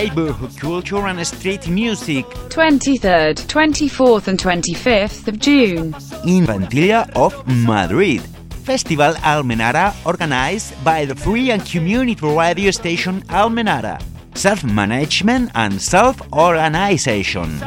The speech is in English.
neighborhood culture and street music 23rd, 24th and 25th of June. in Ventilla of Madrid. Festival Almenara organized by the free and community radio station Almenara. Self-management and self-organization.